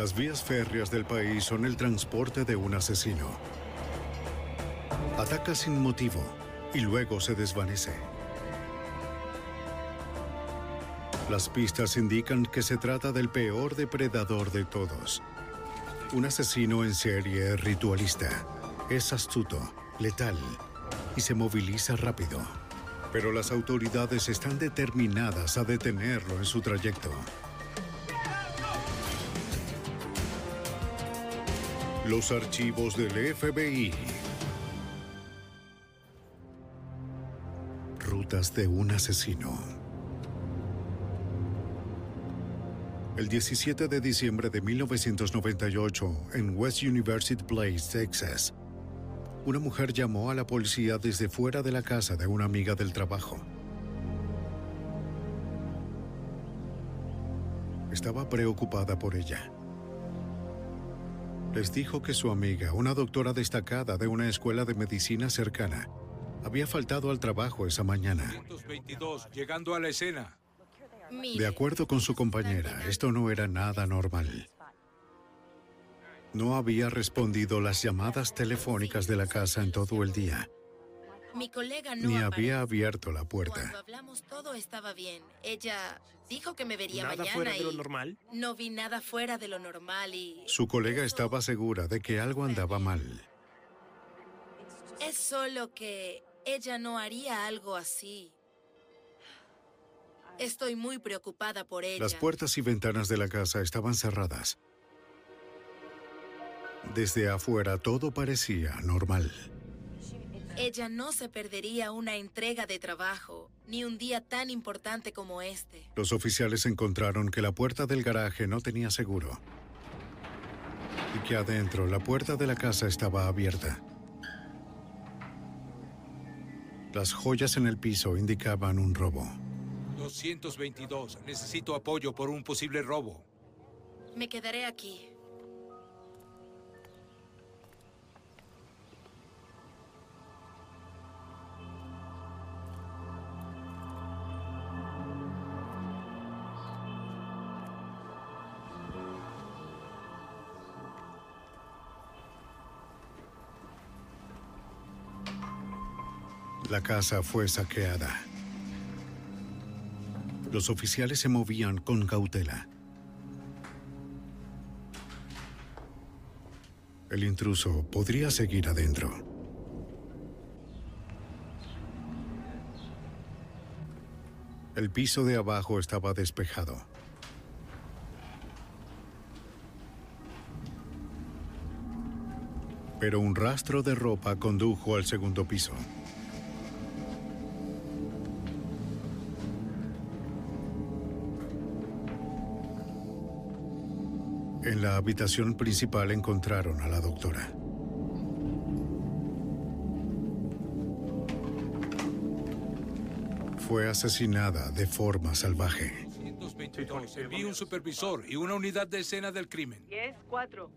Las vías férreas del país son el transporte de un asesino. Ataca sin motivo y luego se desvanece. Las pistas indican que se trata del peor depredador de todos. Un asesino en serie ritualista. Es astuto, letal y se moviliza rápido. Pero las autoridades están determinadas a detenerlo en su trayecto. Los archivos del FBI. Rutas de un asesino. El 17 de diciembre de 1998, en West University Place, Texas, una mujer llamó a la policía desde fuera de la casa de una amiga del trabajo. Estaba preocupada por ella. Les dijo que su amiga, una doctora destacada de una escuela de medicina cercana, había faltado al trabajo esa mañana. 222, llegando a la escena. De acuerdo con su compañera, esto no era nada normal. No había respondido las llamadas telefónicas de la casa en todo el día, Mi colega no ni había abierto la Cuando puerta. hablamos todo estaba bien. Ella dijo que me vería ¿Nada mañana fuera de lo y normal? no vi nada fuera de lo normal y Su colega estaba segura de que algo andaba mal. es solo que ella no haría algo así. Estoy muy preocupada por ella. Las puertas y ventanas de la casa estaban cerradas. Desde afuera todo parecía normal. Ella no se perdería una entrega de trabajo, ni un día tan importante como este. Los oficiales encontraron que la puerta del garaje no tenía seguro y que adentro la puerta de la casa estaba abierta. Las joyas en el piso indicaban un robo. 222, necesito apoyo por un posible robo. Me quedaré aquí. La casa fue saqueada. Los oficiales se movían con cautela. El intruso podría seguir adentro. El piso de abajo estaba despejado. Pero un rastro de ropa condujo al segundo piso. En la habitación principal encontraron a la doctora. Fue asesinada de forma salvaje. 222, envíe un supervisor y una unidad de escena del crimen. 10, 4.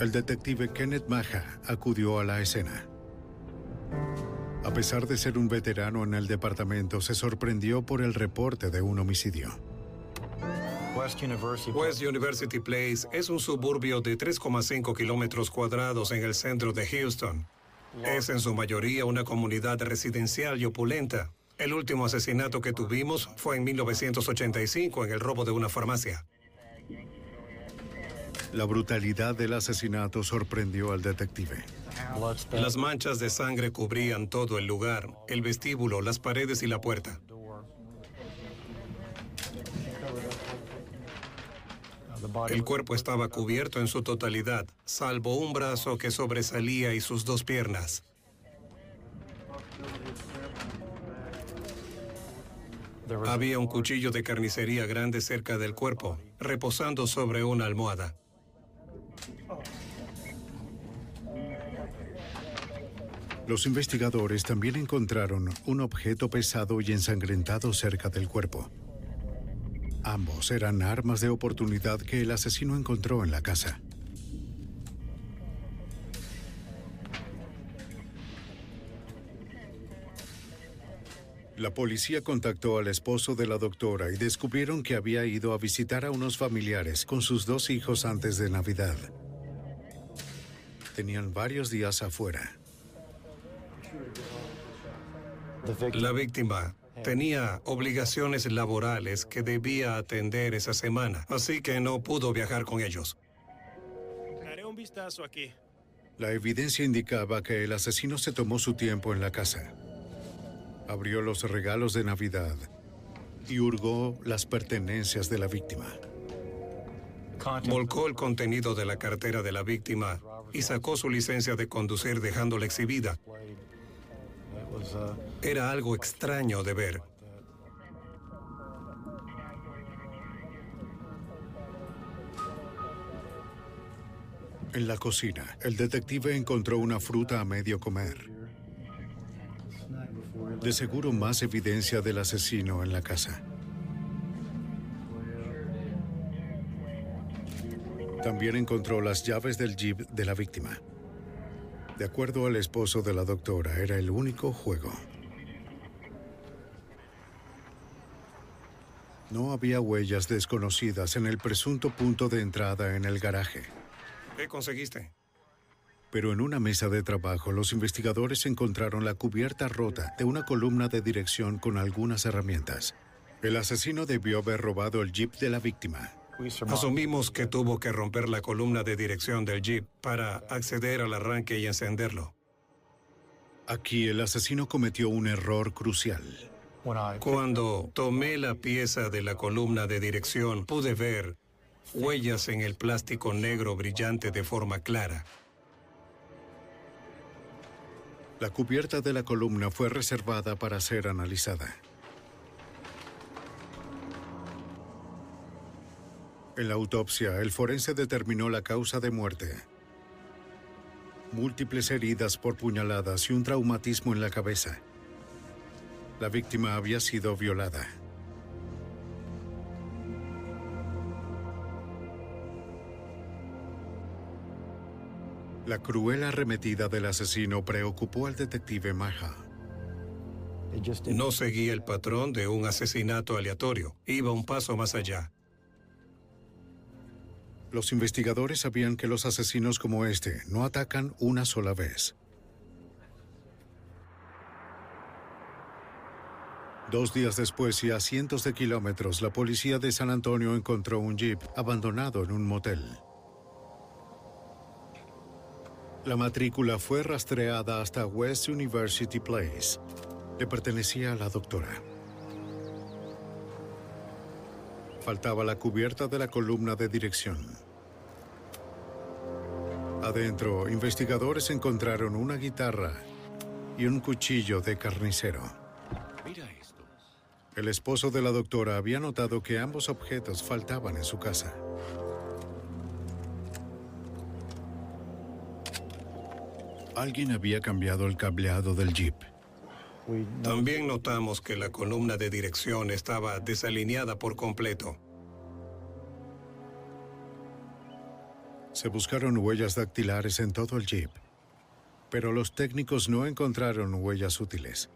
El detective Kenneth Maja acudió a la escena. A pesar de ser un veterano en el departamento, se sorprendió por el reporte de un homicidio. West University. West University Place es un suburbio de 3,5 kilómetros cuadrados en el centro de Houston. Es en su mayoría una comunidad residencial y opulenta. El último asesinato que tuvimos fue en 1985 en el robo de una farmacia. La brutalidad del asesinato sorprendió al detective. Las manchas de sangre cubrían todo el lugar, el vestíbulo, las paredes y la puerta. El cuerpo estaba cubierto en su totalidad, salvo un brazo que sobresalía y sus dos piernas. Había un cuchillo de carnicería grande cerca del cuerpo, reposando sobre una almohada. Los investigadores también encontraron un objeto pesado y ensangrentado cerca del cuerpo. Ambos eran armas de oportunidad que el asesino encontró en la casa. La policía contactó al esposo de la doctora y descubrieron que había ido a visitar a unos familiares con sus dos hijos antes de Navidad. Tenían varios días afuera. La víctima tenía obligaciones laborales que debía atender esa semana, así que no pudo viajar con ellos. Haré un vistazo aquí. La evidencia indicaba que el asesino se tomó su tiempo en la casa. Abrió los regalos de Navidad y hurgó las pertenencias de la víctima. Volcó el contenido de la cartera de la víctima y sacó su licencia de conducir dejándola exhibida. Era algo extraño de ver. En la cocina, el detective encontró una fruta a medio comer. De seguro más evidencia del asesino en la casa. También encontró las llaves del jeep de la víctima. De acuerdo al esposo de la doctora, era el único juego. No había huellas desconocidas en el presunto punto de entrada en el garaje. ¿Qué conseguiste? Pero en una mesa de trabajo, los investigadores encontraron la cubierta rota de una columna de dirección con algunas herramientas. El asesino debió haber robado el jeep de la víctima. Asumimos que tuvo que romper la columna de dirección del jeep para acceder al arranque y encenderlo. Aquí el asesino cometió un error crucial. Cuando tomé la pieza de la columna de dirección, pude ver huellas en el plástico negro brillante de forma clara. La cubierta de la columna fue reservada para ser analizada. En la autopsia, el forense determinó la causa de muerte. Múltiples heridas por puñaladas y un traumatismo en la cabeza. La víctima había sido violada. La cruel arremetida del asesino preocupó al detective Maja. No seguía el patrón de un asesinato aleatorio, iba un paso más allá. Los investigadores sabían que los asesinos como este no atacan una sola vez. Dos días después y a cientos de kilómetros, la policía de San Antonio encontró un jeep abandonado en un motel. La matrícula fue rastreada hasta West University Place. Le pertenecía a la doctora. Faltaba la cubierta de la columna de dirección. Adentro, investigadores encontraron una guitarra y un cuchillo de carnicero. Mira esto. El esposo de la doctora había notado que ambos objetos faltaban en su casa. Alguien había cambiado el cableado del jeep. También notamos que la columna de dirección estaba desalineada por completo. Se buscaron huellas dactilares en todo el jeep, pero los técnicos no encontraron huellas útiles.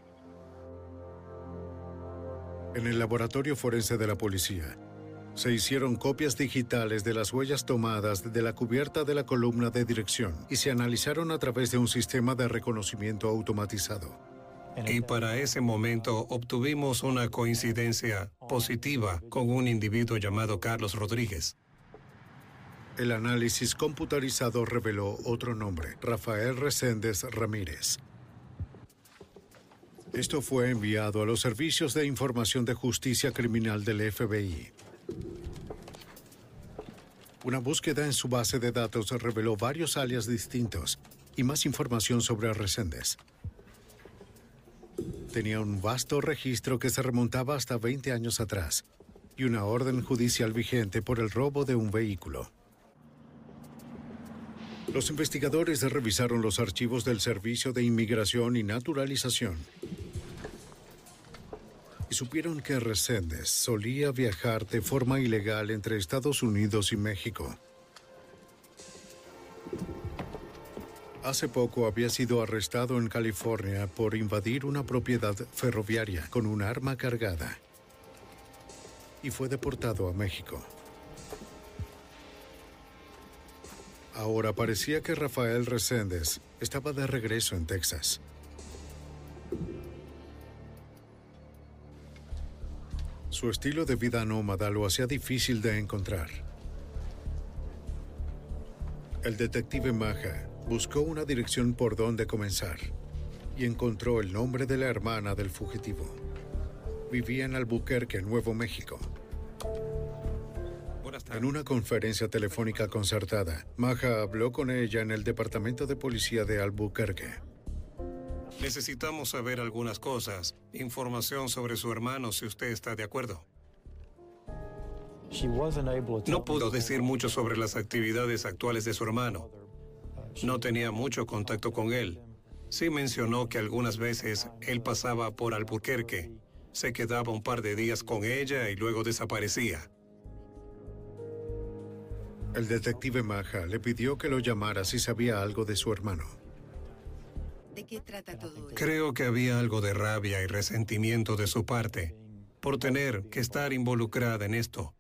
En el laboratorio forense de la policía, se hicieron copias digitales de las huellas tomadas de la cubierta de la columna de dirección y se analizaron a través de un sistema de reconocimiento automatizado. Y para ese momento obtuvimos una coincidencia positiva con un individuo llamado Carlos Rodríguez. El análisis computarizado reveló otro nombre, Rafael Reséndez Ramírez. Esto fue enviado a los servicios de información de justicia criminal del FBI. Una búsqueda en su base de datos reveló varios alias distintos y más información sobre Reséndez. Tenía un vasto registro que se remontaba hasta 20 años atrás y una orden judicial vigente por el robo de un vehículo. Los investigadores revisaron los archivos del Servicio de Inmigración y Naturalización y supieron que Reséndez solía viajar de forma ilegal entre Estados Unidos y México. Hace poco había sido arrestado en California por invadir una propiedad ferroviaria con un arma cargada y fue deportado a México. Ahora parecía que Rafael Reséndez estaba de regreso en Texas. Su estilo de vida nómada lo hacía difícil de encontrar. El detective Maja buscó una dirección por donde comenzar y encontró el nombre de la hermana del fugitivo. Vivía en Albuquerque, Nuevo México. Buenas En una conferencia telefónica concertada, Maja habló con ella en el Departamento de Policía de Albuquerque. Necesitamos saber algunas cosas. Información sobre su hermano, si usted está de acuerdo. No pudo decir mucho sobre las actividades actuales de su hermano. No tenía mucho contacto con él. Sí mencionó que algunas veces él pasaba por Albuquerque, se quedaba un par de días con ella y luego desaparecía. El detective Maja le pidió que lo llamara si sabía algo de su hermano. ¿De qué trata todo esto? Creo que había algo de rabia y resentimiento de su parte por tener que estar involucrada en esto.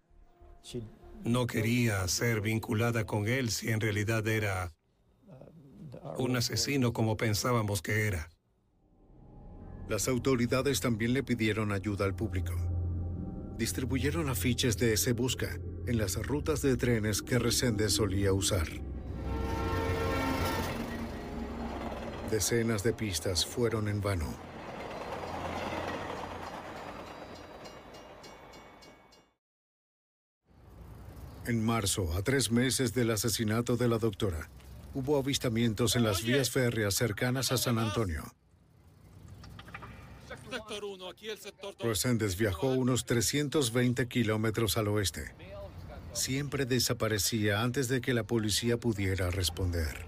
No quería ser vinculada con él si en realidad era un asesino como pensábamos que era. Las autoridades también le pidieron ayuda al público. Distribuyeron afiches de Se Busca en las rutas de trenes que Resende solía usar. Decenas de pistas fueron en vano. En marzo, a tres meses del asesinato de la doctora, hubo avistamientos en las vías férreas cercanas a San Antonio. Sector 1, aquí el sector Reséndez viajó unos 320 kilómetros al oeste. Siempre desaparecía antes de que la policía pudiera responder.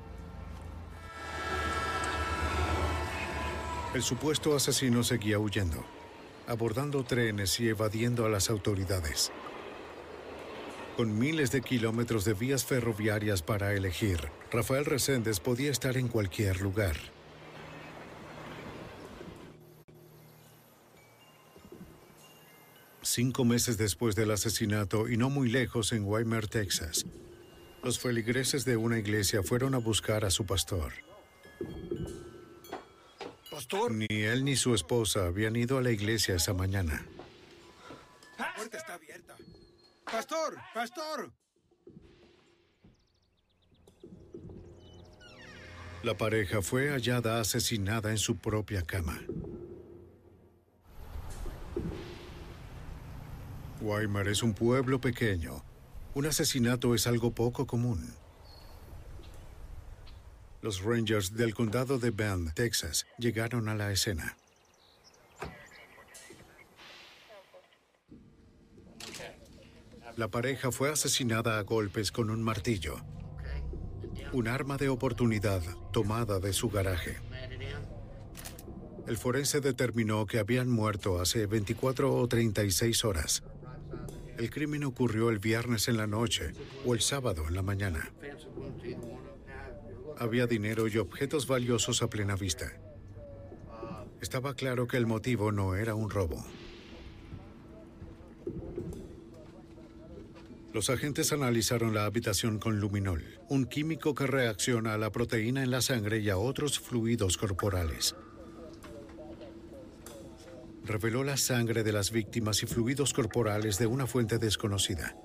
El supuesto asesino seguía huyendo, abordando trenes y evadiendo a las autoridades. Con miles de kilómetros de vías ferroviarias para elegir, Rafael Reséndez podía estar en cualquier lugar. Cinco meses después del asesinato y no muy lejos en Weimar, Texas, los feligreses de una iglesia fueron a buscar a su pastor. Pastor, Ni él ni su esposa habían ido a la iglesia esa mañana. la puerta está abierta. Pastor, pastor. La pareja fue hallada asesinada en su propia cama. Weimar es un pueblo pequeño. Un asesinato es algo poco común. Los Rangers del condado de Bend, Texas, llegaron a la escena. La pareja fue asesinada a golpes con un martillo, un arma de oportunidad tomada de su garaje. El forense determinó que habían muerto hace 24 o 36 horas. El crimen ocurrió el viernes en la noche o el sábado en la mañana. Había dinero y objetos valiosos a plena vista. Estaba claro que el motivo no era un robo. Los agentes analizaron la habitación con luminol, un químico que reacciona a la proteína en la sangre y a otros fluidos corporales. Reveló la sangre de las víctimas y fluidos corporales de una fuente desconocida.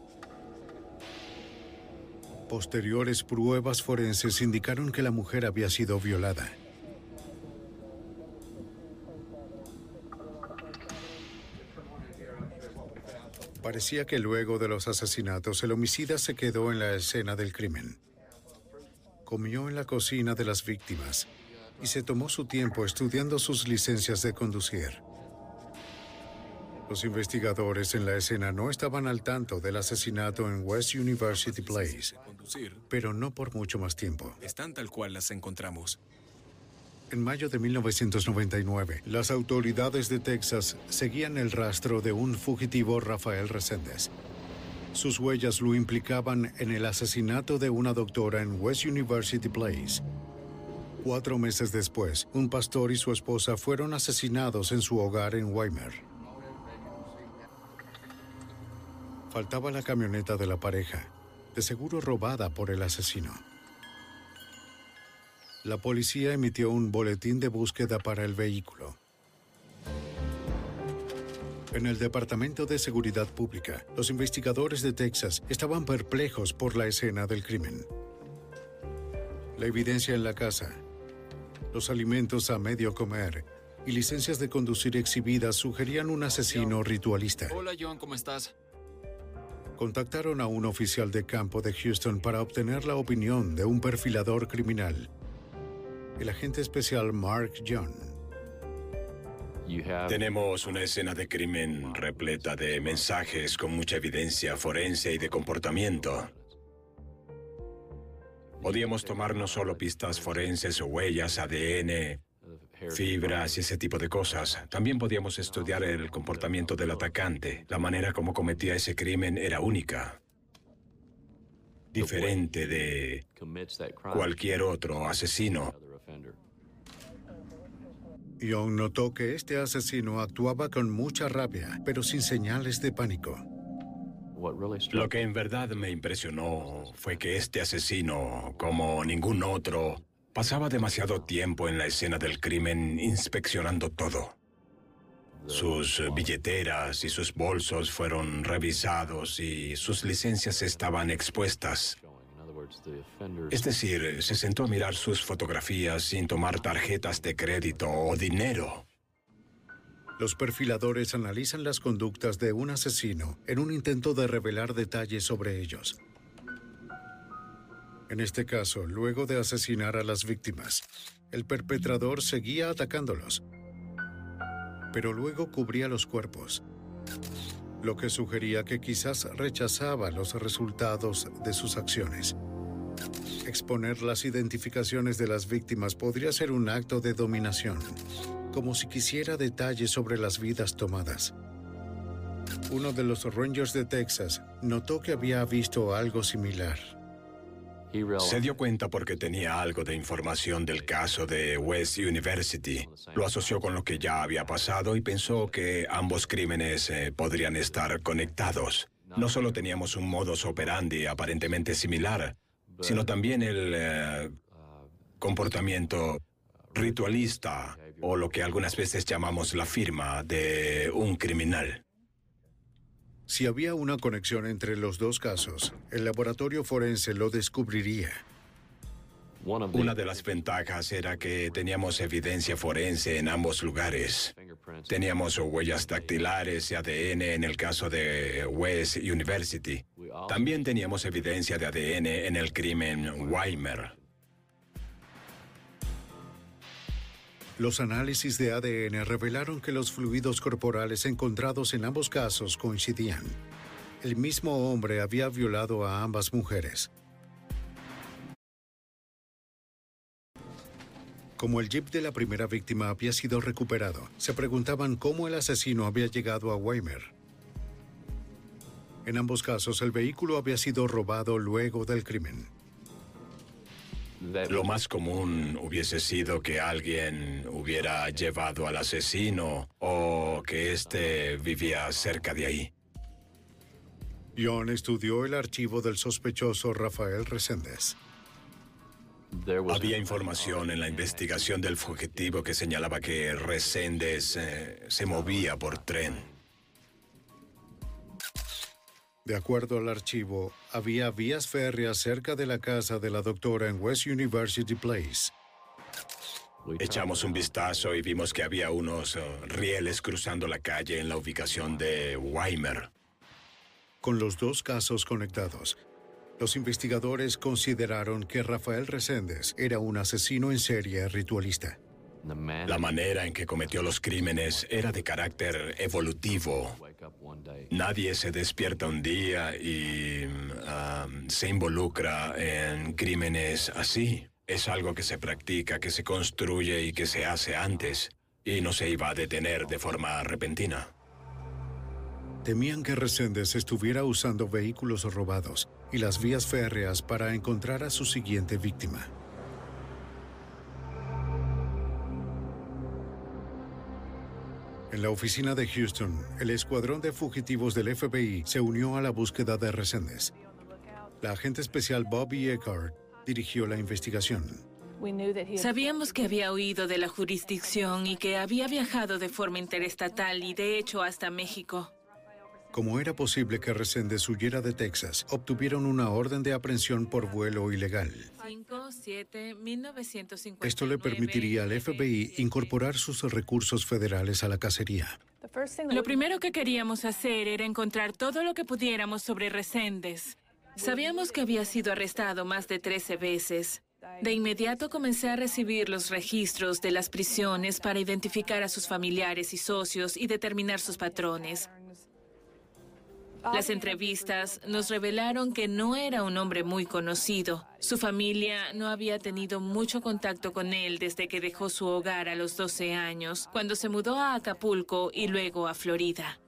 Posteriores pruebas forenses indicaron que la mujer había sido violada. Parecía que luego de los asesinatos el homicida se quedó en la escena del crimen. Comió en la cocina de las víctimas y se tomó su tiempo estudiando sus licencias de conducir. Los investigadores en la escena no estaban al tanto del asesinato en West University Place, pero no por mucho más tiempo. Están tal cual las encontramos. En mayo de 1999, las autoridades de Texas seguían el rastro de un fugitivo Rafael Reséndez. Sus huellas lo implicaban en el asesinato de una doctora en West University Place. Cuatro meses después, un pastor y su esposa fueron asesinados en su hogar en Weimar. Faltaba la camioneta de la pareja, de seguro robada por el asesino. La policía emitió un boletín de búsqueda para el vehículo. En el Departamento de Seguridad Pública, los investigadores de Texas estaban perplejos por la escena del crimen. La evidencia en la casa, los alimentos a medio comer y licencias de conducir exhibidas sugerían un asesino ritualista. Hola John, ¿cómo estás? Contactaron a un oficial de campo de Houston para obtener la opinión de un perfilador criminal, el agente especial Mark John. Tenemos una escena de crimen repleta de mensajes con mucha evidencia forense y de comportamiento. Podíamos tomar no solo pistas forenses o huellas, ADN, fibras y ese tipo de cosas. También podíamos estudiar el comportamiento del atacante. La manera como cometía ese crimen era única. Diferente de cualquier otro asesino. Young notó que este asesino actuaba con mucha rabia, pero sin señales de pánico. Lo que en verdad me impresionó fue que este asesino, como ningún otro, Pasaba demasiado tiempo en la escena del crimen inspeccionando todo. Sus billeteras y sus bolsos fueron revisados y sus licencias estaban expuestas. Es decir, se sentó a mirar sus fotografías sin tomar tarjetas de crédito o dinero. Los perfiladores analizan las conductas de un asesino en un intento de revelar detalles sobre ellos. En este caso, luego de asesinar a las víctimas, el perpetrador seguía atacándolos, pero luego cubría los cuerpos, lo que sugería que quizás rechazaba los resultados de sus acciones. Exponer las identificaciones de las víctimas podría ser un acto de dominación, como si quisiera detalles sobre las vidas tomadas. Uno de los Rangers de Texas notó que había visto algo similar. Se dio cuenta porque tenía algo de información del caso de West University. Lo asoció con lo que ya había pasado y pensó que ambos crímenes eh, podrían estar conectados. No solo teníamos un modus operandi aparentemente similar, sino también el eh, comportamiento ritualista o lo que algunas veces llamamos la firma de un criminal. Si había una conexión entre los dos casos, el laboratorio forense lo descubriría. Una de las ventajas era que teníamos evidencia forense en ambos lugares. Teníamos huellas dactilares y ADN en el caso de West University. También teníamos evidencia de ADN en el crimen Weimer. Los análisis de ADN revelaron que los fluidos corporales encontrados en ambos casos coincidían. El mismo hombre había violado a ambas mujeres. Como el jeep de la primera víctima había sido recuperado, se preguntaban cómo el asesino había llegado a Weimar. En ambos casos, el vehículo había sido robado luego del crimen. Lo más común hubiese sido que alguien hubiera llevado al asesino o que éste vivía cerca de ahí. John estudió el archivo del sospechoso Rafael Reséndez. Había información en la investigación del fugitivo que señalaba que Reséndez eh, se movía por tren. De acuerdo al archivo, había vías férreas cerca de la casa de la doctora en West University Place. Echamos un vistazo y vimos que había unos uh, rieles cruzando la calle en la ubicación de Weimer. Con los dos casos conectados, Los investigadores consideraron que Rafael Reséndez era un asesino en serie ritualista. La manera en que cometió los crímenes era de carácter evolutivo. Nadie se despierta un día y um, se involucra en crímenes así. Es algo que se practica, que se construye y que se hace antes, y no se iba a detener de forma repentina. Temían que Reséndez estuviera usando vehículos robados y las vías férreas para encontrar a su siguiente víctima. En la oficina de Houston, el escuadrón de fugitivos del FBI se unió a la búsqueda de Reséndez. La agente especial Bobby Eckhart dirigió la investigación. Sabíamos que había huido de la jurisdicción y que había viajado de forma interestatal y de hecho hasta México. Como era posible que Reséndez huyera de Texas, obtuvieron una orden de aprehensión por vuelo ilegal. Esto le permitiría al FBI incorporar sus recursos federales a la cacería. Lo primero que queríamos hacer era encontrar todo lo que pudiéramos sobre Reséndez. Sabíamos que había sido arrestado más de 13 veces. De inmediato comencé a recibir los registros de las prisiones para identificar a sus familiares y socios y determinar sus patrones. Las entrevistas nos revelaron que no era un hombre muy conocido. Su familia no había tenido mucho contacto con él desde que dejó su hogar a los 12 años, cuando se mudó a Acapulco y luego a Florida.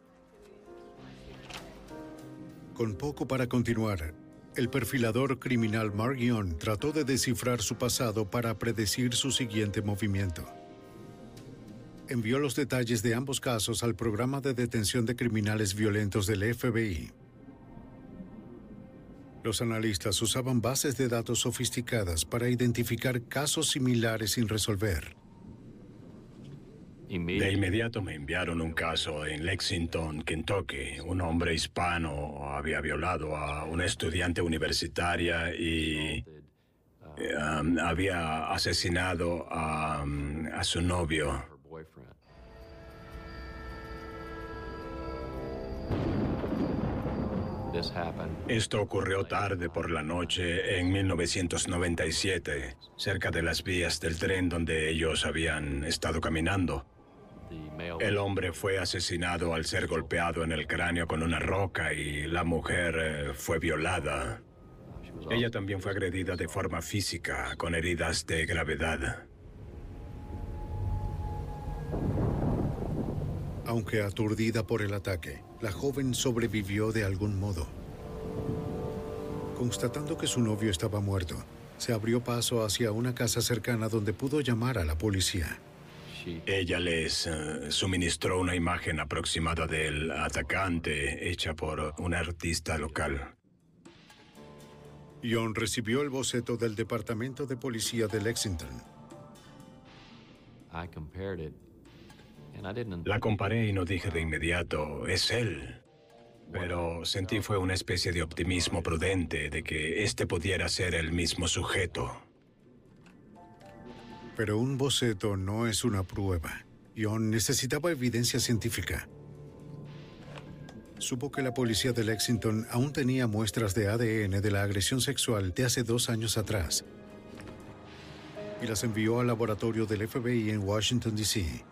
Con poco para continuar, el perfilador criminal Mark trató de descifrar su pasado para predecir su siguiente movimiento envió los detalles de ambos casos al programa de detención de criminales violentos del FBI. Los analistas usaban bases de datos sofisticadas para identificar casos similares sin resolver. De inmediato me enviaron un caso en Lexington, Kentucky. Un hombre hispano había violado a una estudiante universitaria y eh, um, había asesinado a, um, a su novio. Esto ocurrió tarde por la noche en 1997, cerca de las vías del tren donde ellos habían estado caminando. El hombre fue asesinado al ser golpeado en el cráneo con una roca y la mujer eh, fue violada. Ella también fue agredida de forma física, con heridas de gravedad. Aunque aturdida por el ataque, la joven sobrevivió de algún modo. Constatando que su novio estaba muerto, se abrió paso hacia una casa cercana donde pudo llamar a la policía. Ella les eh, suministró una imagen aproximada del atacante hecha por un artista local. John recibió el boceto del Departamento de Policía de Lexington. La comparé y no dije de inmediato, es él. Pero sentí fue una especie de optimismo prudente de que este pudiera ser el mismo sujeto. Pero un boceto no es una prueba. John necesitaba evidencia científica. Supo que la policía de Lexington aún tenía muestras de ADN de la agresión sexual de hace dos años atrás y las envió al laboratorio del FBI en Washington, D.C.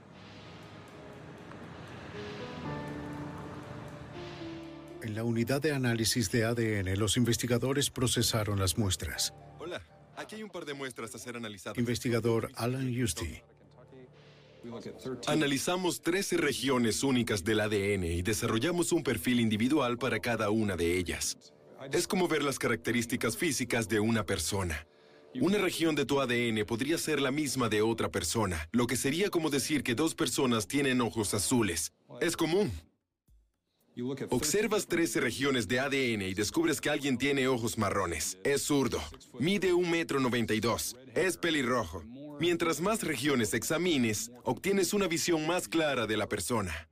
En la unidad de análisis de ADN, los investigadores procesaron las muestras. Hola, aquí hay un par de muestras a ser analizadas. Investigador Alan Husty. Analizamos 13 regiones únicas del ADN y desarrollamos un perfil individual para cada una de ellas. Es como ver las características físicas de una persona. Una región de tu ADN podría ser la misma de otra persona, lo que sería como decir que dos personas tienen ojos azules. Es común. Observas 13 regiones de ADN y descubres que alguien tiene ojos marrones. Es zurdo. Mide un metro 92. Es pelirrojo. Mientras más regiones examines, obtienes una visión más clara de la persona.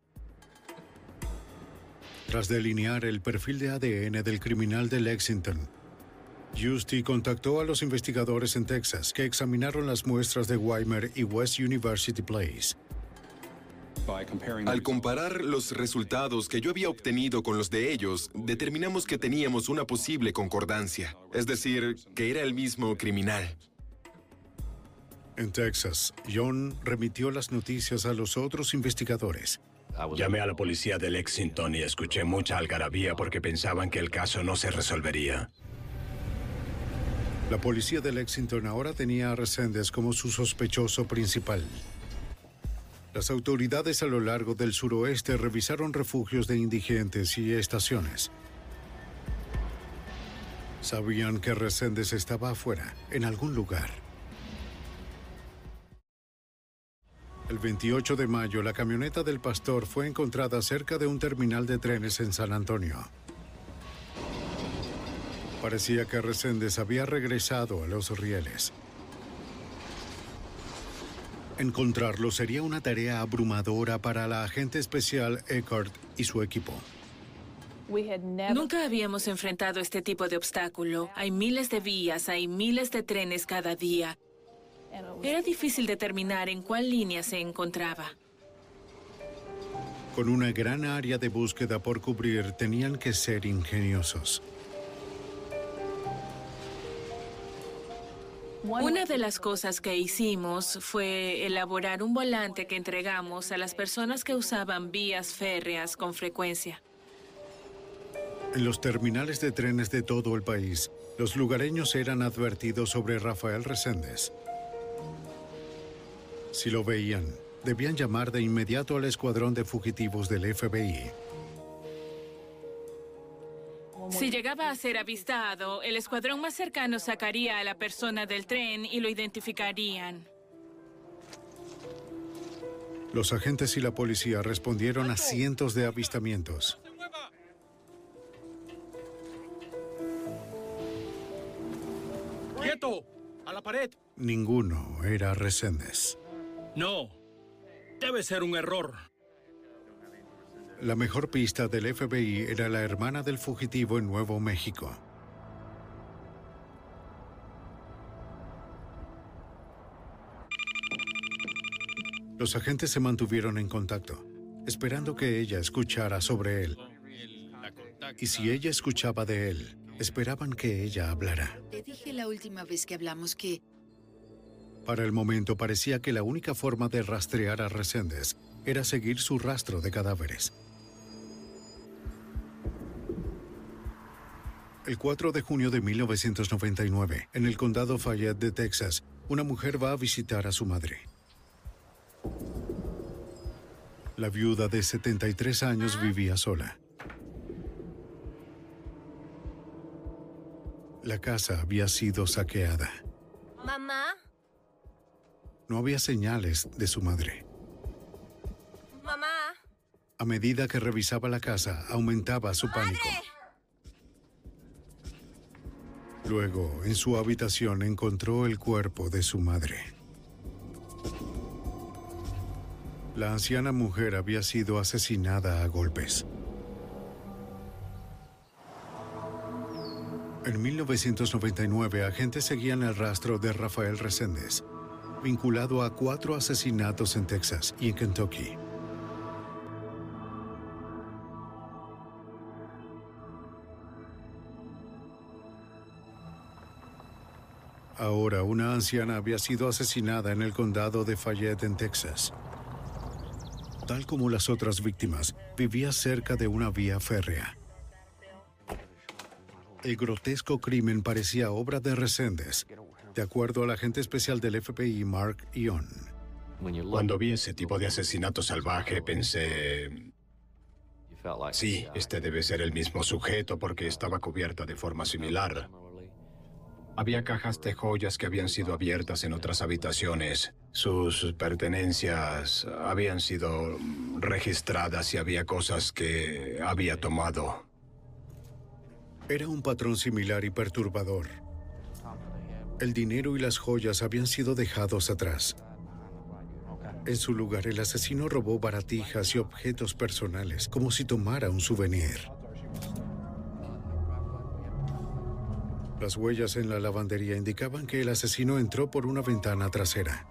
Tras delinear el perfil de ADN del criminal de Lexington, Justy contactó a los investigadores en Texas que examinaron las muestras de Weimer y West University Place. Al comparar los resultados que yo había obtenido con los de ellos, determinamos que teníamos una posible concordancia, es decir, que era el mismo criminal. En Texas, John remitió las noticias a los otros investigadores. Llamé a la policía de Lexington y escuché mucha algarabía porque pensaban que el caso no se resolvería. La policía de Lexington ahora tenía a Resendes como su sospechoso principal. Las autoridades a lo largo del suroeste revisaron refugios de indigentes y estaciones. Sabían que Resendes estaba afuera, en algún lugar. El 28 de mayo, la camioneta del pastor fue encontrada cerca de un terminal de trenes en San Antonio. Parecía que Resendes había regresado a los rieles. Encontrarlo sería una tarea abrumadora para la agente especial Eckhart y su equipo. Nunca habíamos enfrentado este tipo de obstáculo. Hay miles de vías, hay miles de trenes cada día. Era difícil determinar en cuál línea se encontraba. Con una gran área de búsqueda por cubrir, tenían que ser ingeniosos. Una de las cosas que hicimos fue elaborar un volante que entregamos a las personas que usaban vías férreas con frecuencia. En los terminales de trenes de todo el país, los lugareños eran advertidos sobre Rafael Reséndez. Si lo veían, debían llamar de inmediato al escuadrón de fugitivos del FBI. Si llegaba a ser avistado, el escuadrón más cercano sacaría a la persona del tren y lo identificarían. Los agentes y la policía respondieron a cientos de avistamientos. ¡Quieto! ¡A la pared! Ninguno era Reséndez. No. Debe ser un error. La mejor pista del FBI era la hermana del fugitivo en Nuevo México. Los agentes se mantuvieron en contacto, esperando que ella escuchara sobre él. Y si ella escuchaba de él, esperaban que ella hablara. Te dije la última vez que hablamos que... Para el momento parecía que la única forma de rastrear a Reséndez era seguir su rastro de cadáveres. El 4 de junio de 1999, en el condado Fayette de Texas, una mujer va a visitar a su madre. La viuda de 73 años vivía sola. La casa había sido saqueada. Mamá, No había señales de su madre. mamá, A medida que revisaba la casa, aumentaba su pánico. Luego, en su habitación encontró el cuerpo de su madre. La anciana mujer había sido asesinada a golpes. En 1999, agentes seguían el rastro de Rafael Reséndez, vinculado a cuatro asesinatos en Texas y en Kentucky. Ahora, una anciana había sido asesinada en el condado de Fayette, en Texas. Tal como las otras víctimas, vivía cerca de una vía férrea. El grotesco crimen parecía obra de Reséndez, de acuerdo al agente especial del FBI, Mark Ion. Cuando vi ese tipo de asesinato salvaje, pensé... Sí, este debe ser el mismo sujeto porque estaba cubierta de forma similar. Había cajas de joyas que habían sido abiertas en otras habitaciones. Sus pertenencias habían sido registradas y había cosas que había tomado. Era un patrón similar y perturbador. El dinero y las joyas habían sido dejados atrás. En su lugar, el asesino robó baratijas y objetos personales, como si tomara un souvenir. Las huellas en la lavandería indicaban que el asesino entró por una ventana trasera.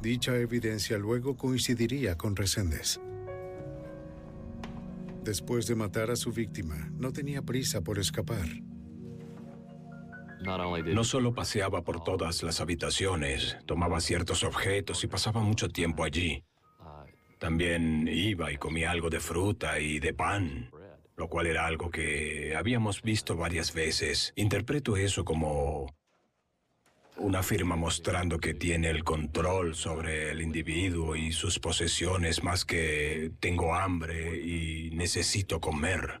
Dicha evidencia luego coincidiría con Reséndez. Después de matar a su víctima, no tenía prisa por escapar. No solo paseaba por todas las habitaciones, tomaba ciertos objetos y pasaba mucho tiempo allí. También iba y comía algo de fruta y de pan, lo cual era algo que habíamos visto varias veces. Interpreto eso como una firma mostrando que tiene el control sobre el individuo y sus posesiones más que tengo hambre y necesito comer.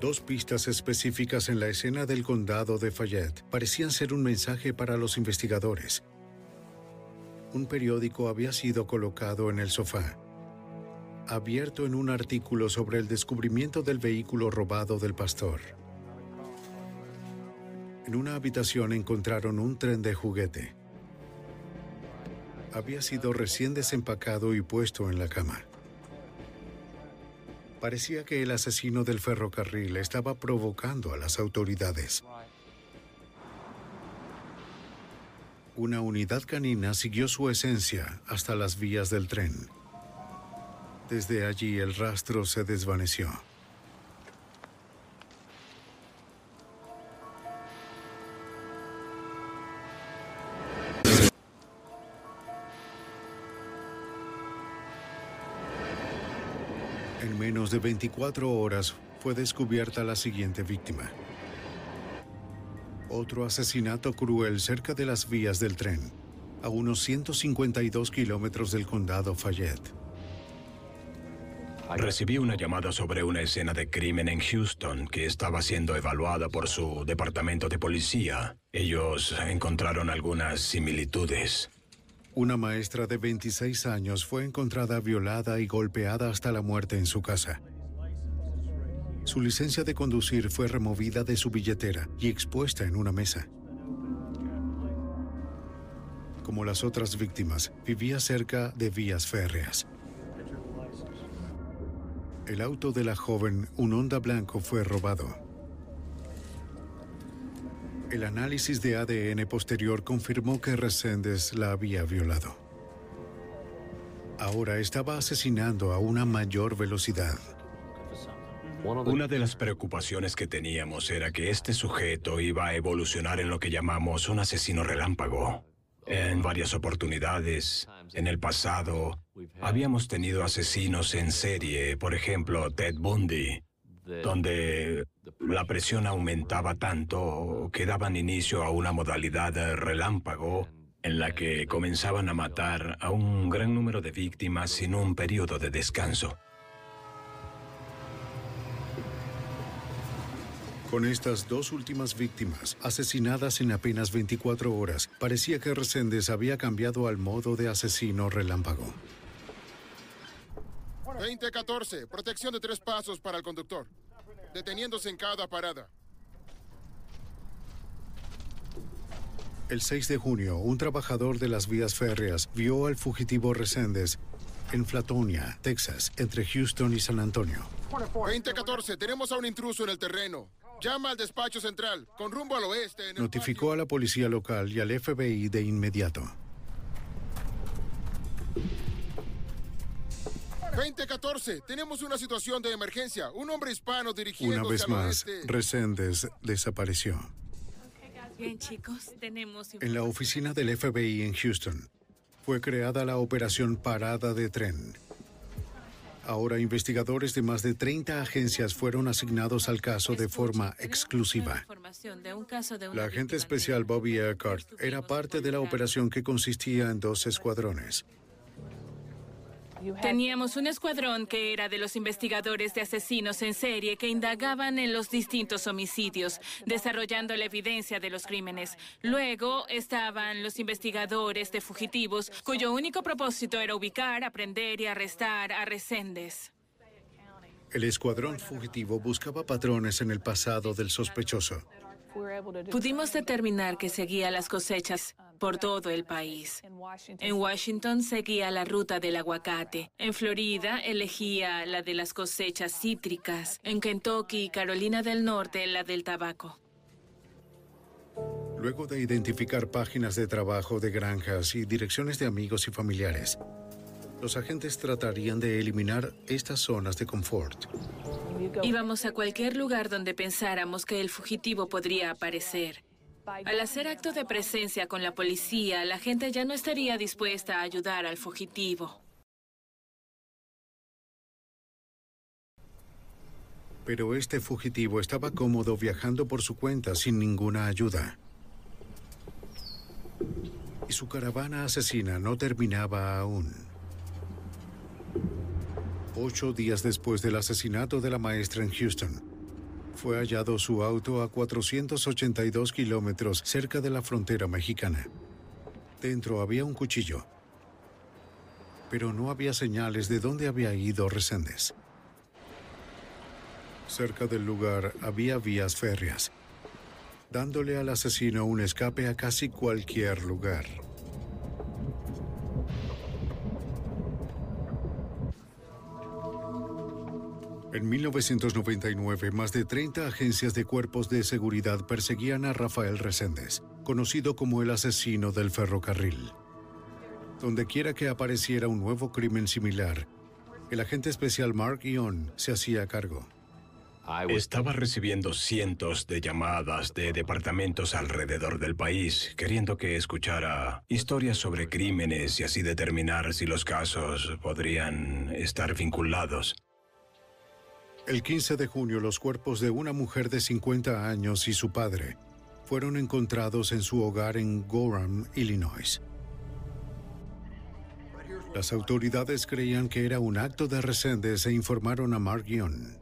Dos pistas específicas en la escena del condado de Fayette parecían ser un mensaje para los investigadores. Un periódico había sido colocado en el sofá, abierto en un artículo sobre el descubrimiento del vehículo robado del pastor. En una habitación encontraron un tren de juguete. Había sido recién desempacado y puesto en la cama. Parecía que el asesino del ferrocarril estaba provocando a las autoridades. Una unidad canina siguió su esencia hasta las vías del tren. Desde allí el rastro se desvaneció. En menos de 24 horas fue descubierta la siguiente víctima. Otro asesinato cruel cerca de las vías del tren, a unos 152 kilómetros del condado Fayette. Recibí una llamada sobre una escena de crimen en Houston que estaba siendo evaluada por su departamento de policía. Ellos encontraron algunas similitudes. Una maestra de 26 años fue encontrada violada y golpeada hasta la muerte en su casa. Su licencia de conducir fue removida de su billetera y expuesta en una mesa. Como las otras víctimas, vivía cerca de vías férreas. El auto de la joven, un Honda blanco, fue robado. El análisis de ADN posterior confirmó que Reséndez la había violado. Ahora estaba asesinando a una mayor velocidad. Una de las preocupaciones que teníamos era que este sujeto iba a evolucionar en lo que llamamos un asesino relámpago. En varias oportunidades, en el pasado, habíamos tenido asesinos en serie, por ejemplo, Ted Bundy, donde la presión aumentaba tanto que daban inicio a una modalidad relámpago en la que comenzaban a matar a un gran número de víctimas sin un periodo de descanso. Con estas dos últimas víctimas, asesinadas en apenas 24 horas, parecía que Reséndez había cambiado al modo de asesino relámpago. 2014, protección de tres pasos para el conductor, deteniéndose en cada parada. El 6 de junio, un trabajador de las vías férreas vio al fugitivo Reséndez en Flatonia, Texas, entre Houston y San Antonio. 2014, tenemos a un intruso en el terreno. Llama al despacho central, con rumbo al oeste. En el Notificó a la policía local y al FBI de inmediato. 2014, tenemos una situación de emergencia. Un hombre hispano dirigiéndose Una vez más, oeste. Reséndez desapareció. Bien, chicos, tenemos... En la oficina del FBI en Houston, fue creada la operación Parada de Tren. Ahora investigadores de más de 30 agencias fueron asignados al caso de forma exclusiva. La agente especial Bobby Eckhart era parte de la operación que consistía en dos escuadrones. Teníamos un escuadrón que era de los investigadores de asesinos en serie que indagaban en los distintos homicidios, desarrollando la evidencia de los crímenes. Luego estaban los investigadores de fugitivos, cuyo único propósito era ubicar, aprender y arrestar a Reséndez. El escuadrón fugitivo buscaba patrones en el pasado del sospechoso. Pudimos determinar que seguía las cosechas por todo el país. En Washington seguía la ruta del aguacate. En Florida elegía la de las cosechas cítricas. En Kentucky y Carolina del Norte la del tabaco. Luego de identificar páginas de trabajo de granjas y direcciones de amigos y familiares, los agentes tratarían de eliminar estas zonas de confort. Íbamos a cualquier lugar donde pensáramos que el fugitivo podría aparecer. Al hacer acto de presencia con la policía, la gente ya no estaría dispuesta a ayudar al fugitivo. Pero este fugitivo estaba cómodo viajando por su cuenta sin ninguna ayuda. Y su caravana asesina no terminaba aún. Ocho días después del asesinato de la maestra en Houston, fue hallado su auto a 482 kilómetros cerca de la frontera mexicana. Dentro había un cuchillo, pero no había señales de dónde había ido Reséndez. Cerca del lugar había vías férreas, dándole al asesino un escape a casi cualquier lugar. En 1999, más de 30 agencias de cuerpos de seguridad perseguían a Rafael Reséndez, conocido como el asesino del ferrocarril. Donde quiera que apareciera un nuevo crimen similar, el agente especial Mark Ion se hacía cargo. Estaba recibiendo cientos de llamadas de departamentos alrededor del país, queriendo que escuchara historias sobre crímenes y así determinar si los casos podrían estar vinculados. El 15 de junio, los cuerpos de una mujer de 50 años y su padre fueron encontrados en su hogar en Gorham, Illinois. Las autoridades creían que era un acto de Reséndez e informaron a Mark Young.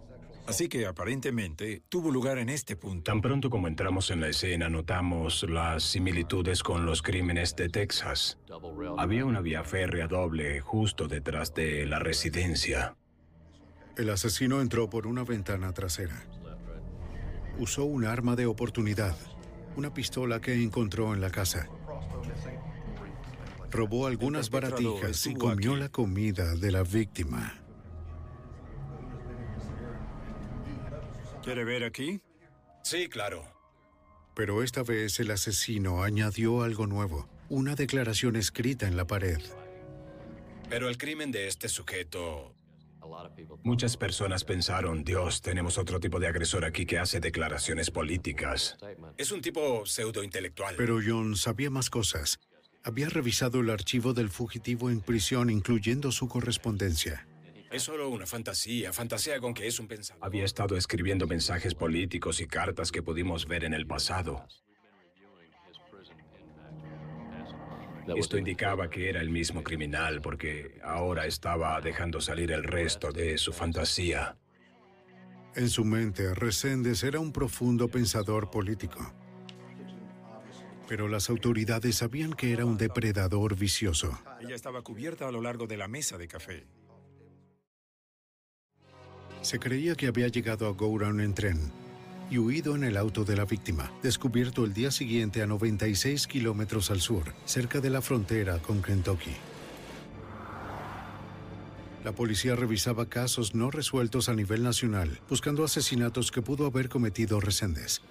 Así que aparentemente tuvo lugar en este punto. Tan pronto como entramos en la escena notamos las similitudes con los crímenes de Texas. Había una vía férrea doble justo detrás de la residencia. El asesino entró por una ventana trasera. Usó un arma de oportunidad, una pistola que encontró en la casa. Robó algunas baratijas y comió la comida de la víctima. ¿Quiere ver aquí? Sí, claro. Pero esta vez el asesino añadió algo nuevo, una declaración escrita en la pared. Pero el crimen de este sujeto... Muchas personas pensaron, Dios, tenemos otro tipo de agresor aquí que hace declaraciones políticas. Es un tipo pseudo-intelectual. Pero John sabía más cosas. Había revisado el archivo del fugitivo en prisión, incluyendo su correspondencia. Es solo una fantasía, fantasía con que es un pensador. Había estado escribiendo mensajes políticos y cartas que pudimos ver en el pasado. Esto indicaba que era el mismo criminal porque ahora estaba dejando salir el resto de su fantasía. En su mente, Reséndez era un profundo pensador político. Pero las autoridades sabían que era un depredador vicioso. Ella estaba cubierta a lo largo de la mesa de café. Se creía que había llegado a Gowran en tren y huido en el auto de la víctima, descubierto el día siguiente a 96 kilómetros al sur, cerca de la frontera con Kentucky. La policía revisaba casos no resueltos a nivel nacional, buscando asesinatos que pudo haber cometido Reséndez.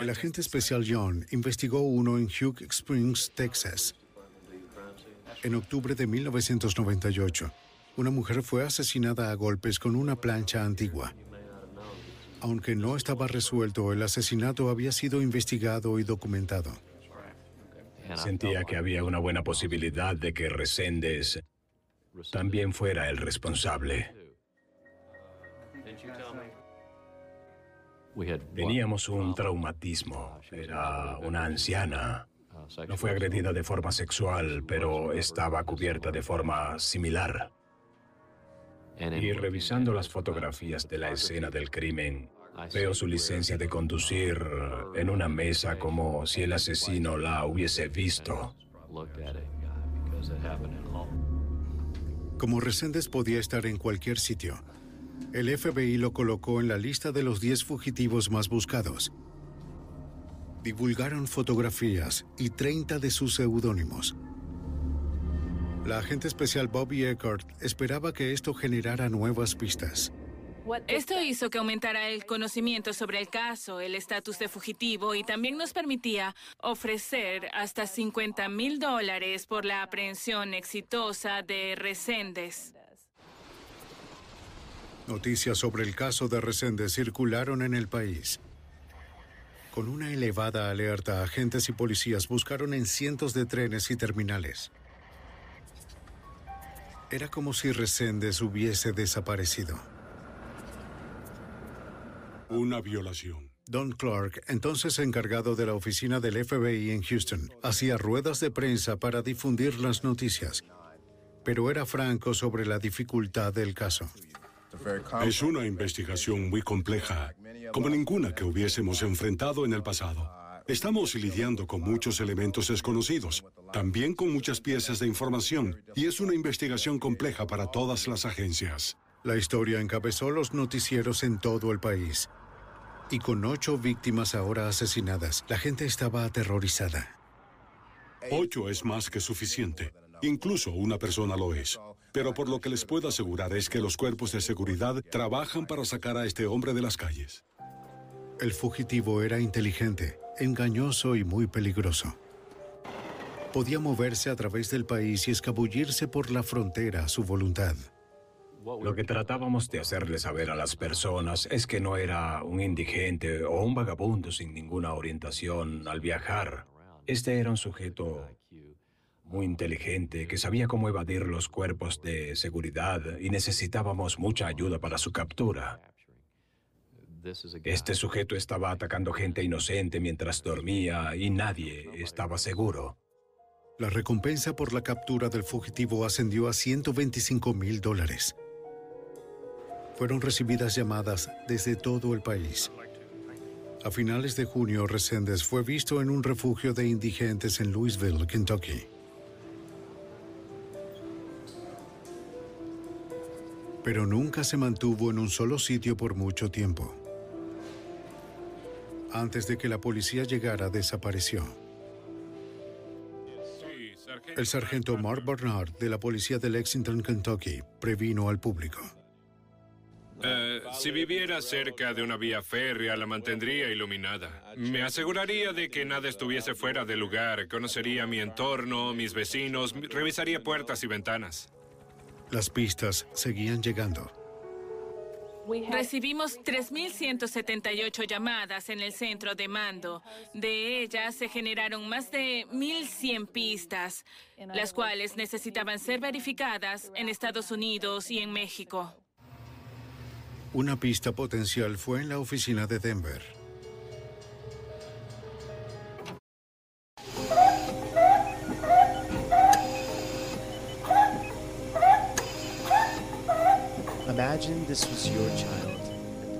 El agente especial John investigó uno en Hugh Springs, Texas. En octubre de 1998, una mujer fue asesinada a golpes con una plancha antigua. Aunque no estaba resuelto, el asesinato había sido investigado y documentado. Sentía que había una buena posibilidad de que Reséndez también fuera el responsable. Teníamos un traumatismo. Era una anciana. No fue agredida de forma sexual, pero estaba cubierta de forma similar. Y revisando las fotografías de la escena del crimen, veo su licencia de conducir en una mesa como si el asesino la hubiese visto. Como Reséndez podía estar en cualquier sitio, el FBI lo colocó en la lista de los 10 fugitivos más buscados. Divulgaron fotografías y 30 de sus seudónimos. La agente especial Bobby Eckhart esperaba que esto generara nuevas pistas. Esto hizo que aumentara el conocimiento sobre el caso, el estatus de fugitivo y también nos permitía ofrecer hasta 50 mil dólares por la aprehensión exitosa de Reséndez. Noticias sobre el caso de Resende circularon en el país. Con una elevada alerta, agentes y policías buscaron en cientos de trenes y terminales. Era como si Reséndez hubiese desaparecido. Una violación. Don Clark, entonces encargado de la oficina del FBI en Houston, hacía ruedas de prensa para difundir las noticias, pero era franco sobre la dificultad del caso. Es una investigación muy compleja, como ninguna que hubiésemos enfrentado en el pasado. Estamos lidiando con muchos elementos desconocidos, también con muchas piezas de información, y es una investigación compleja para todas las agencias. La historia encabezó los noticieros en todo el país. Y con ocho víctimas ahora asesinadas, la gente estaba aterrorizada. Ocho es más que suficiente. Incluso una persona lo es. Pero por lo que les puedo asegurar es que los cuerpos de seguridad trabajan para sacar a este hombre de las calles. El fugitivo era inteligente, engañoso y muy peligroso. Podía moverse a través del país y escabullirse por la frontera a su voluntad. Lo que tratábamos de hacerle saber a las personas es que no era un indigente o un vagabundo sin ninguna orientación al viajar. Este era un sujeto muy inteligente que sabía cómo evadir los cuerpos de seguridad y necesitábamos mucha ayuda para su captura. Este sujeto estaba atacando gente inocente mientras dormía y nadie estaba seguro. La recompensa por la captura del fugitivo ascendió a 125 mil dólares. Fueron recibidas llamadas desde todo el país. A finales de junio, Reséndez fue visto en un refugio de indigentes en Louisville, Kentucky. Pero nunca se mantuvo en un solo sitio por mucho tiempo. Antes de que la policía llegara, desapareció. El sargento Mark Barnard de la policía de Lexington, Kentucky, previno al público. Eh, si viviera cerca de una vía férrea, la mantendría iluminada. Me aseguraría de que nada estuviese fuera de lugar. Conocería mi entorno, mis vecinos, revisaría puertas y ventanas. Las pistas seguían llegando. Recibimos 3.178 llamadas en el centro de mando. De ellas se generaron más de 1.100 pistas, las cuales necesitaban ser verificadas en Estados Unidos y en México. Una pista potencial fue en la oficina de Denver. Imagine this was your child.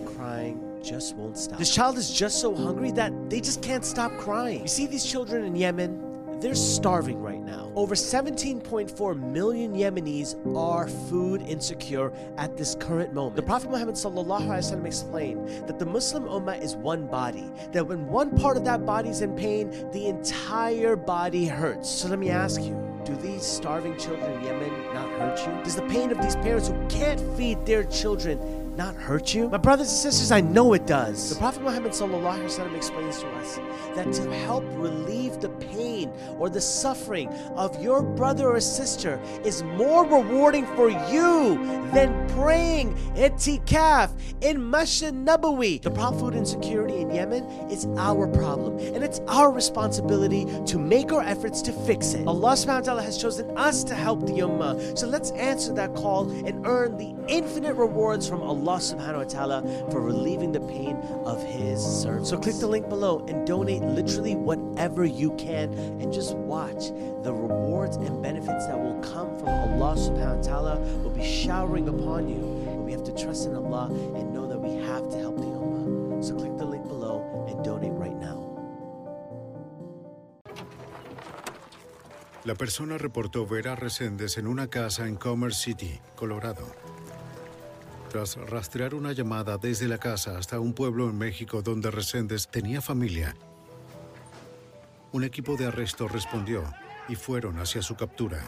The crying just won't stop. This child is just so hungry that they just can't stop crying. You see these children in Yemen? They're starving right now. Over 17.4 million Yemenis are food insecure at this current moment. The Prophet Muhammad sallallahu explained that the Muslim Ummah is one body, that when one part of that body is in pain, the entire body hurts. So let me ask you, do these starving children in Yemen not hurt you? Does the pain of these parents who can't feed their children not hurt you? My brothers and sisters, I know it does. The Prophet Muhammad sallallahu explains to us that to help relieve the pain or the suffering of your brother or sister is more rewarding for you than praying itikaf in Masjid Nabawi. The problem food insecurity in Yemen is our problem, and it's our responsibility to make our efforts to fix it. Allah subhanahu wa ta'ala has chosen us to help the Ummah, so let's answer that call and earn the infinite rewards from Allah subhanahu wa ta'ala for relieving the pain of His servants. So click the link below and donate literally whatever you can and just watch the rewards and benefits that will come from Allah subhanahu wa ta'ala will be showering upon you. But we have to trust in Allah and know that we have to help the Ummah. So click the link below and donate right now. La persona reportó ver a Reséndez en una casa en Commerce City, Colorado. Tras rastrear una llamada desde la casa hasta un pueblo en México donde Reséndez tenía familia, un equipo de arresto respondió y fueron hacia su captura.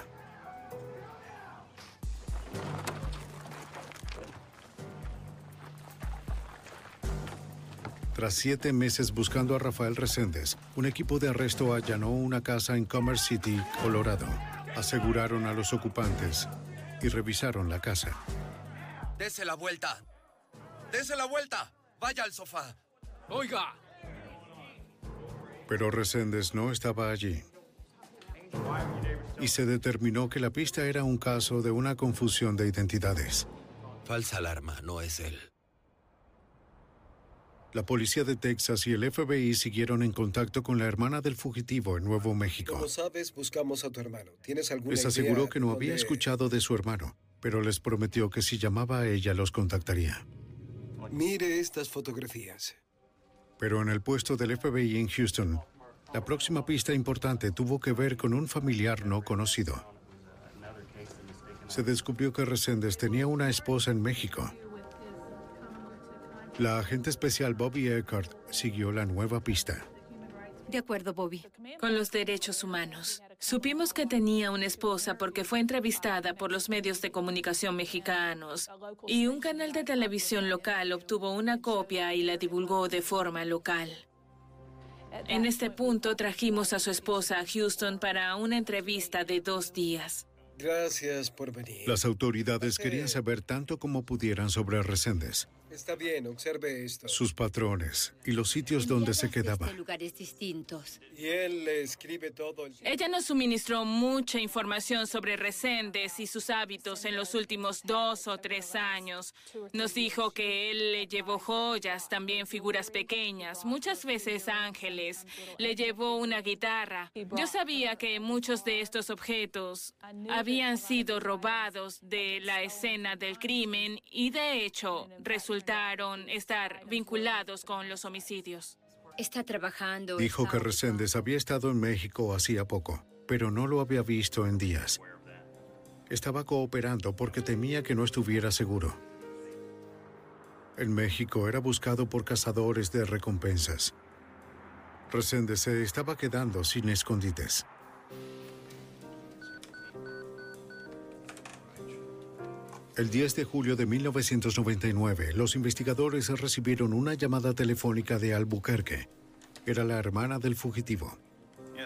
Tras siete meses buscando a Rafael Reséndez, un equipo de arresto allanó una casa en Commerce City, Colorado. Aseguraron a los ocupantes y revisaron la casa. Dese la vuelta. Dese la vuelta. Vaya al sofá. Oiga. Pero Reséndez no estaba allí. Y se determinó que la pista era un caso de una confusión de identidades. Falsa alarma, no es él. La policía de Texas y el FBI siguieron en contacto con la hermana del fugitivo en Nuevo México. Como sabes, buscamos a tu hermano. ¿Tienes alguna Les idea aseguró que no había escuchado de su hermano, pero les prometió que si llamaba a ella los contactaría. Mire estas fotografías. Pero en el puesto del FBI en Houston, la próxima pista importante tuvo que ver con un familiar no conocido. Se descubrió que Reséndez tenía una esposa en México. La agente especial Bobby Eckhart siguió la nueva pista. De acuerdo, Bobby. Con los derechos humanos. Supimos que tenía una esposa porque fue entrevistada por los medios de comunicación mexicanos y un canal de televisión local obtuvo una copia y la divulgó de forma local. En este punto trajimos a su esposa a Houston para una entrevista de dos días. Gracias por venir. Las autoridades querían saber tanto como pudieran sobre Reséndez, Está bien, observe esto. sus patrones y los sitios donde se quedaba. lugares distintos. Y él le escribe todo el Ella nos suministró mucha información sobre Reséndez y sus hábitos en los últimos dos o tres años. Nos dijo que él le llevó joyas, también figuras pequeñas, muchas veces ángeles. Le llevó una guitarra. Yo sabía que muchos de estos objetos habían sido robados de la escena del crimen y de hecho resultaron estar vinculados con los homicidios. Está trabajando. Dijo que Reséndez había estado en México hacía poco, pero no lo había visto en días. Estaba cooperando porque temía que no estuviera seguro. En México era buscado por cazadores de recompensas. Reséndez se estaba quedando sin escondites. El 10 de julio de 1999, los investigadores recibieron una llamada telefónica de Albuquerque. Era la hermana del fugitivo.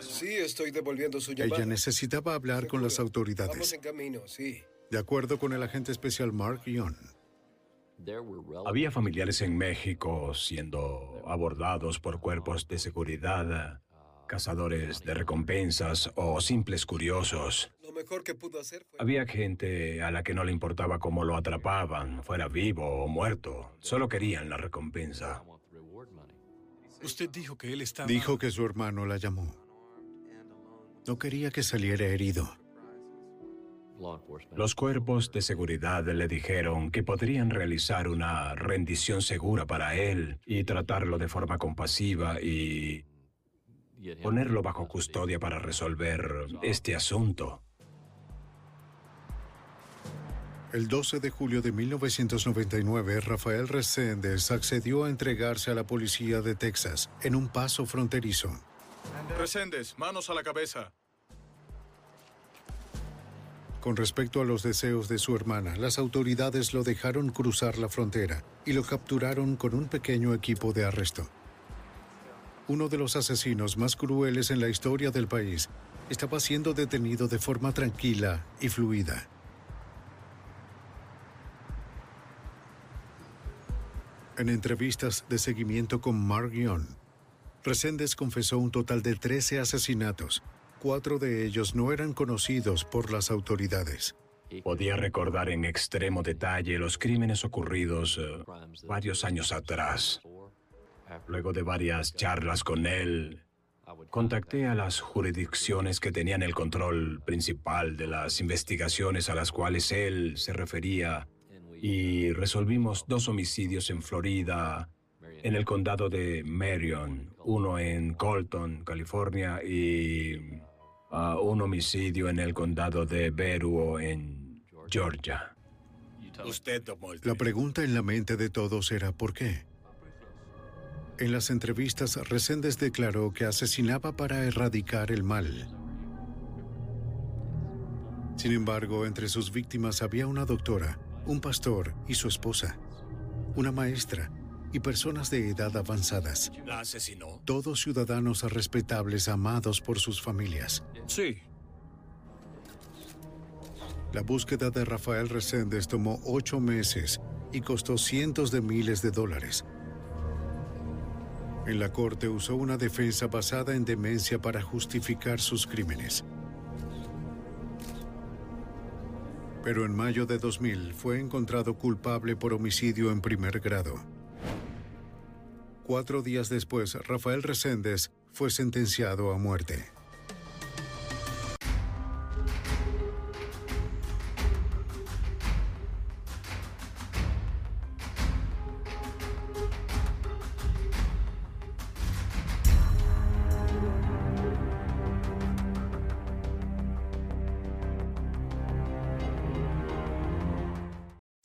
Sí, estoy devolviendo su llamada. Ella necesitaba hablar con las Vamos autoridades. en camino, sí. De acuerdo con el agente especial Mark Young, Había familiares en México siendo abordados por cuerpos de seguridad, cazadores de recompensas o simples curiosos. Lo mejor que pudo hacer fue... Había gente a la que no le importaba cómo lo atrapaban, fuera vivo o muerto. Solo querían la recompensa. Usted dijo que él estaba... dijo que su hermano la llamó. No quería que saliera herido. Los cuerpos de seguridad le dijeron que podrían realizar una rendición segura para él y tratarlo de forma compasiva y ponerlo bajo custodia para resolver este asunto. El 12 de julio de 1999, Rafael Reséndez accedió a entregarse a la policía de Texas en un paso fronterizo. Reséndez, manos a la cabeza. Con respecto a los deseos de su hermana, las autoridades lo dejaron cruzar la frontera y lo capturaron con un pequeño equipo de arresto. Uno de los asesinos más crueles en la historia del país estaba siendo detenido de forma tranquila y fluida. En entrevistas de seguimiento con Mark Young, Reséndez confesó un total de 13 asesinatos. Cuatro de ellos no eran conocidos por las autoridades. Podía recordar en extremo detalle los crímenes ocurridos eh, varios años atrás. Luego de varias charlas con él, contacté a las jurisdicciones que tenían el control principal de las investigaciones a las cuales él se refería y resolvimos dos homicidios en Florida, en el condado de Marion, uno en Colton, California, y ah, un homicidio en el condado de Beruo, en Georgia. Usted. La pregunta en la mente de todos era ¿por qué? En las entrevistas, Reséndez declaró que asesinaba para erradicar el mal. Sin embargo, entre sus víctimas había una doctora, un pastor y su esposa, una maestra y personas de edad avanzadas. ¿La asesinó? Todos ciudadanos respetables amados por sus familias. Sí. La búsqueda de Rafael Reséndez tomó ocho meses y costó cientos de miles de dólares. En la corte usó una defensa basada en demencia para justificar sus crímenes. Pero en mayo de 2000 fue encontrado culpable por homicidio en primer grado. Cuatro días después, Rafael Reséndez fue sentenciado a muerte.